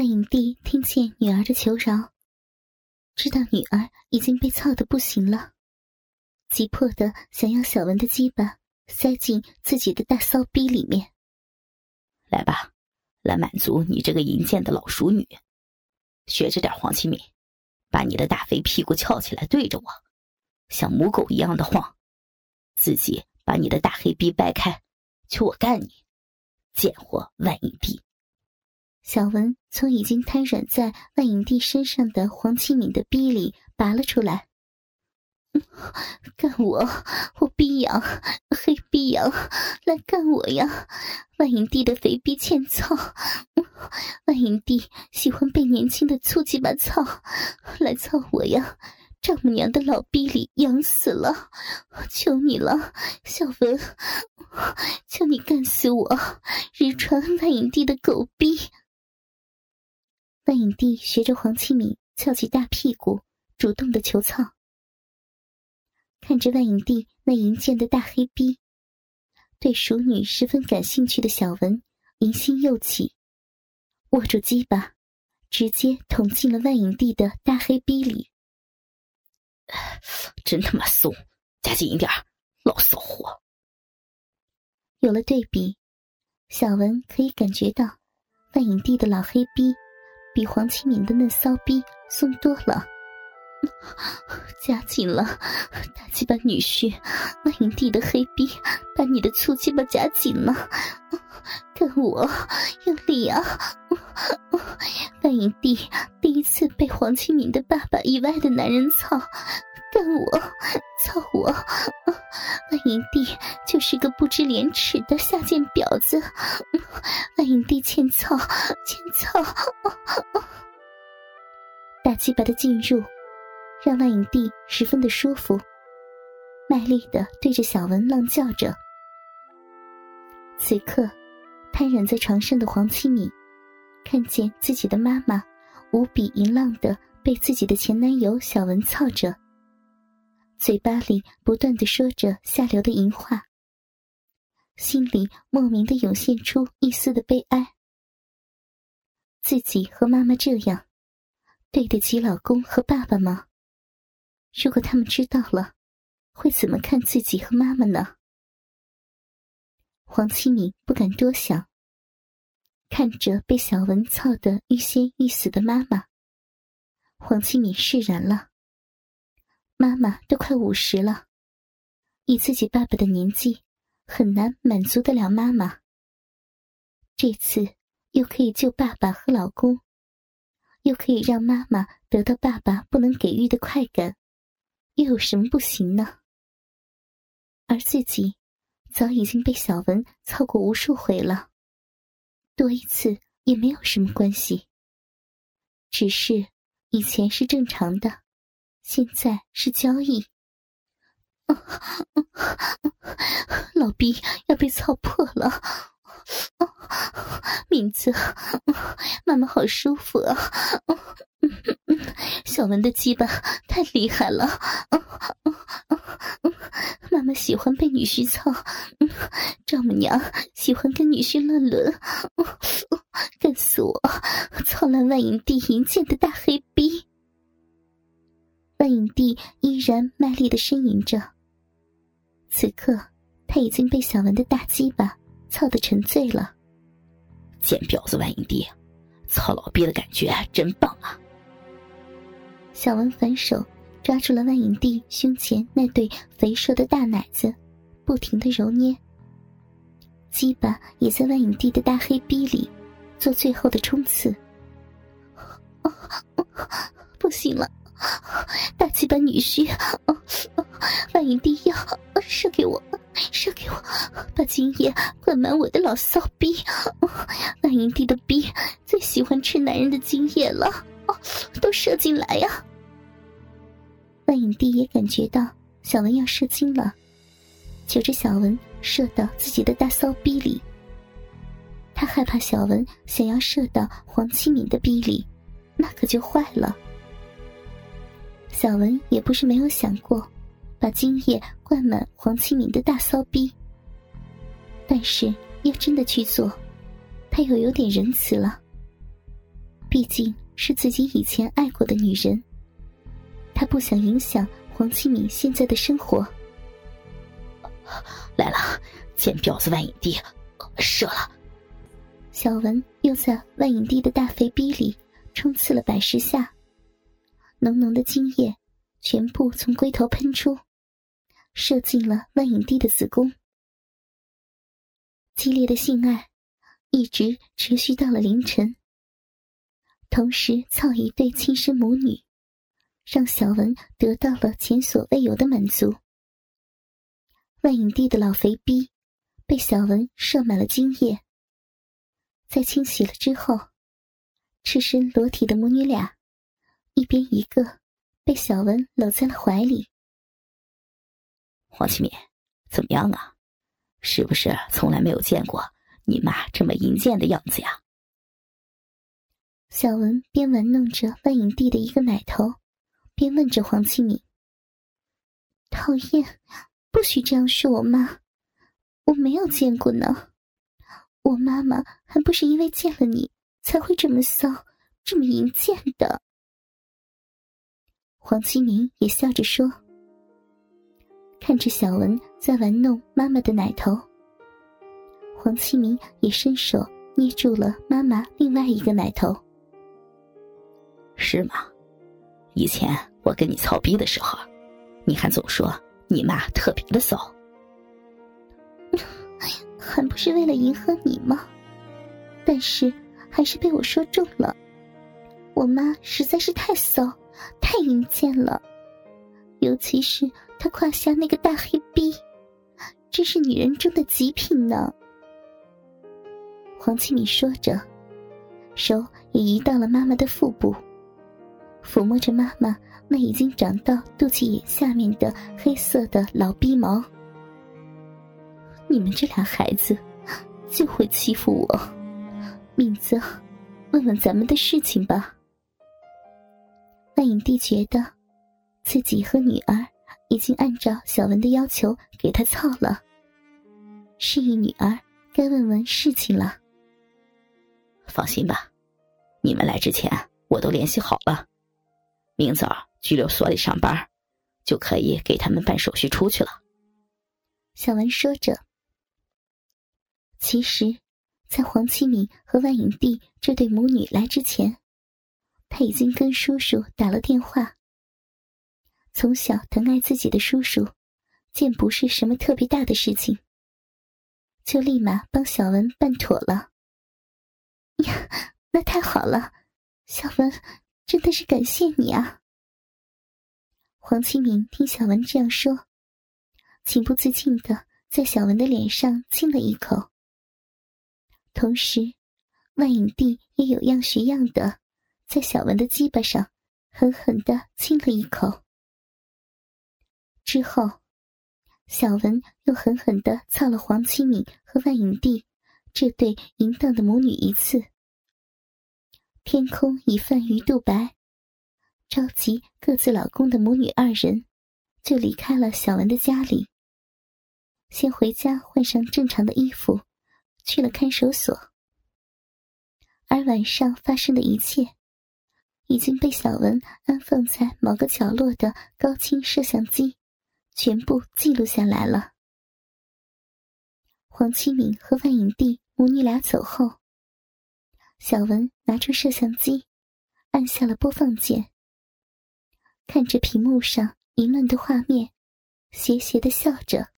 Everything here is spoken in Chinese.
万影帝听见女儿的求饶，知道女儿已经被操得不行了，急迫的想要小文的鸡巴塞进自己的大骚逼里面。来吧，来满足你这个淫贱的老熟女，学着点黄启敏，把你的大肥屁股翘起来对着我，像母狗一样的晃，自己把你的大黑逼掰开，求我干你，贱货万影帝。小文从已经瘫软在万影帝身上的黄启敏的逼里拔了出来，干我！我逼痒，黑逼痒，来干我呀！万影帝的肥逼欠操，万影帝喜欢被年轻的粗鸡巴操，来操我呀！丈母娘的老逼里痒死了，求你了，小文，求你干死我！日传万影帝的狗逼！万影帝学着黄七敏翘起大屁股，主动的求操。看着万影帝那淫贱的大黑逼，对熟女十分感兴趣的小文淫心又起，握住鸡巴，直接捅进了万影帝的大黑逼里。真他妈松，加紧一点，老骚货。有了对比，小文可以感觉到万影帝的老黑逼。比黄启敏的嫩骚逼松多了，夹紧了，大鸡巴女婿，万影帝的黑逼把你的粗鸡巴夹紧了，跟我用力啊！万影帝第一次被黄启敏的爸爸以外的男人操。干我，操我！万影帝就是个不知廉耻的下贱婊子！万影帝欠操，欠操！大鸡巴的进入，让万影帝十分的舒服，卖力的对着小文浪叫着。此刻，瘫软在床上的黄七敏，看见自己的妈妈无比淫浪的被自己的前男友小文操着。嘴巴里不断的说着下流的淫话，心里莫名的涌现出一丝的悲哀。自己和妈妈这样，对得起老公和爸爸吗？如果他们知道了，会怎么看自己和妈妈呢？黄七敏不敢多想，看着被小文操得欲仙欲死的妈妈，黄七敏释然了。妈妈都快五十了，以自己爸爸的年纪，很难满足得了妈妈。这次又可以救爸爸和老公，又可以让妈妈得到爸爸不能给予的快感，又有什么不行呢？而自己早已经被小文操过无数回了，多一次也没有什么关系。只是以前是正常的。现在是交易，老逼要被操破了，名字，妈妈好舒服啊！小文的鸡巴太厉害了，妈妈喜欢被女婿操，丈母娘喜欢跟女婿乱伦，干死我！操烂万影帝银剑的大黑逼！万影帝依然卖力的呻吟着。此刻，他已经被小文的大鸡巴操得沉醉了。贱婊子万影帝，操老逼的感觉真棒啊！小文反手抓住了万影帝胸前那对肥硕的大奶子，不停的揉捏。鸡巴也在万影帝的大黑逼里做最后的冲刺。不行了！大鸡巴女婿，万影帝要射给我，射给我，把精液灌满我的老骚逼。万影帝的逼最喜欢吃男人的精液了，都射进来呀！万影帝也感觉到小文要射精了，求着小文射到自己的大骚逼里。他害怕小文想要射到黄七敏的逼里，那可就坏了。小文也不是没有想过，把精液灌满黄启敏的大骚逼。但是要真的去做，他又有点仁慈了。毕竟是自己以前爱过的女人，他不想影响黄启敏现在的生活。来了，见婊子万影帝，射了。小文又在万影帝的大肥逼里冲刺了百十下，浓浓的精液全部从龟头喷出，射进了万影帝的子宫。激烈的性爱一直持续到了凌晨。同时，操一对亲生母女，让小文得到了前所未有的满足。万影帝的老肥逼被小文射满了精液，在清洗了之后，赤身裸体的母女俩，一边一个，被小文搂在了怀里。黄启敏，怎么样啊？是不是从来没有见过你妈这么淫贱的样子呀？小文边玩弄着万影帝的一个奶头，边问着黄启敏：“讨厌，不许这样说我妈，我没有见过呢。我妈妈还不是因为见了你才会这么骚，这么淫贱的。”黄启明也笑着说：“看着小文在玩弄妈妈的奶头，黄启明也伸手捏住了妈妈另外一个奶头。”是吗？以前我跟你操逼的时候，你还总说你妈特别的骚，还不是为了迎合你吗？但是还是被我说中了。我妈实在是太骚，太淫贱了，尤其是他胯下那个大黑逼，真是女人中的极品呢。黄启敏说着，手也移到了妈妈的腹部。抚摸着妈妈那已经长到肚脐眼下面的黑色的老逼毛，你们这俩孩子就会欺负我，敏子，问问咱们的事情吧。万影帝觉得自己和女儿已经按照小文的要求给他操了，示意女儿该问问事情了。放心吧，你们来之前我都联系好了。明早拘留所里上班，就可以给他们办手续出去了。小文说着。其实，在黄启敏和万影帝这对母女来之前，他已经跟叔叔打了电话。从小疼爱自己的叔叔，见不是什么特别大的事情，就立马帮小文办妥了。呀，那太好了，小文。真的是感谢你啊！黄清明听小文这样说，情不自禁的在小文的脸上亲了一口。同时，万影帝也有样学样的，在小文的鸡巴上狠狠的亲了一口。之后，小文又狠狠的操了黄启敏和万影帝这对淫荡的母女一次。天空已泛鱼肚白，召集各自老公的母女二人，就离开了小文的家里。先回家换上正常的衣服，去了看守所。而晚上发生的一切，已经被小文安放在某个角落的高清摄像机全部记录下来了。黄启敏和万影帝母女俩走后。小文拿出摄像机，按下了播放键，看着屏幕上淫乱的画面，邪邪的笑着。